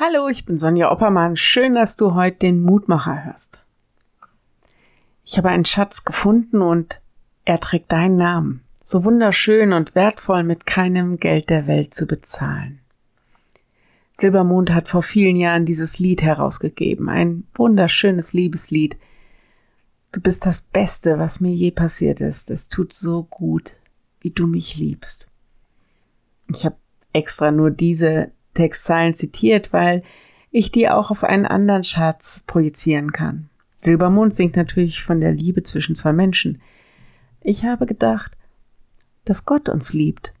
Hallo, ich bin Sonja Oppermann. Schön, dass du heute den Mutmacher hörst. Ich habe einen Schatz gefunden und er trägt deinen Namen. So wunderschön und wertvoll mit keinem Geld der Welt zu bezahlen. Silbermond hat vor vielen Jahren dieses Lied herausgegeben. Ein wunderschönes Liebeslied. Du bist das Beste, was mir je passiert ist. Es tut so gut, wie du mich liebst. Ich habe extra nur diese Textzeilen zitiert, weil ich die auch auf einen anderen Schatz projizieren kann. Silbermond singt natürlich von der Liebe zwischen zwei Menschen. Ich habe gedacht, dass Gott uns liebt.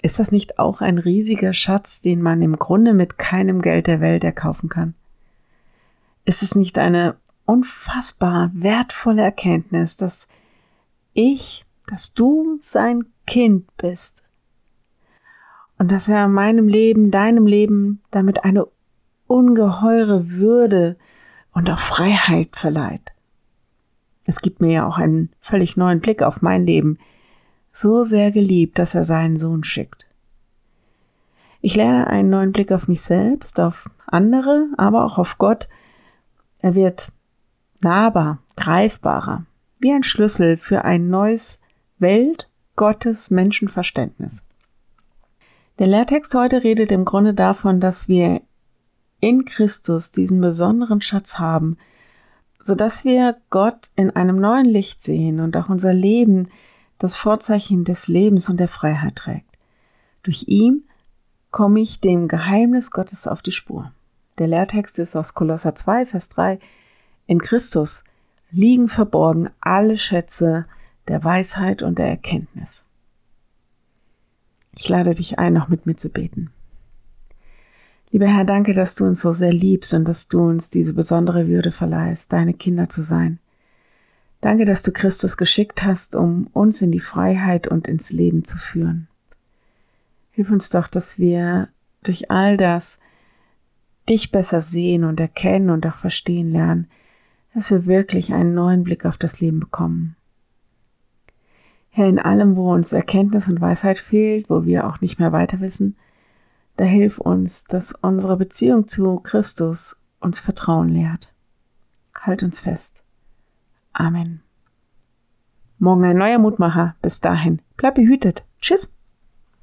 Ist das nicht auch ein riesiger Schatz, den man im Grunde mit keinem Geld der Welt erkaufen kann? Ist es nicht eine unfassbar wertvolle Erkenntnis, dass ich, dass du sein Kind bist und dass er meinem Leben, deinem Leben damit eine ungeheure Würde und auch Freiheit verleiht. Es gibt mir ja auch einen völlig neuen Blick auf mein Leben, so sehr geliebt, dass er seinen Sohn schickt. Ich lerne einen neuen Blick auf mich selbst, auf andere, aber auch auf Gott. Er wird nahbar, greifbarer, wie ein Schlüssel für ein neues Welt, Gottes, Menschenverständnis. Der Lehrtext heute redet im Grunde davon, dass wir in Christus diesen besonderen Schatz haben, so dass wir Gott in einem neuen Licht sehen und auch unser Leben das Vorzeichen des Lebens und der Freiheit trägt. Durch ihn komme ich dem Geheimnis Gottes auf die Spur. Der Lehrtext ist aus Kolosser 2, Vers 3. In Christus liegen verborgen alle Schätze der Weisheit und der Erkenntnis. Ich lade dich ein, noch mit mir zu beten. Lieber Herr, danke, dass du uns so sehr liebst und dass du uns diese besondere Würde verleihst, deine Kinder zu sein. Danke, dass du Christus geschickt hast, um uns in die Freiheit und ins Leben zu führen. Hilf uns doch, dass wir durch all das dich besser sehen und erkennen und auch verstehen lernen, dass wir wirklich einen neuen Blick auf das Leben bekommen. Herr, in allem, wo uns Erkenntnis und Weisheit fehlt, wo wir auch nicht mehr weiter wissen, da hilf uns, dass unsere Beziehung zu Christus uns Vertrauen lehrt. Halt uns fest. Amen. Morgen ein neuer Mutmacher. Bis dahin. Bleib behütet. Tschüss.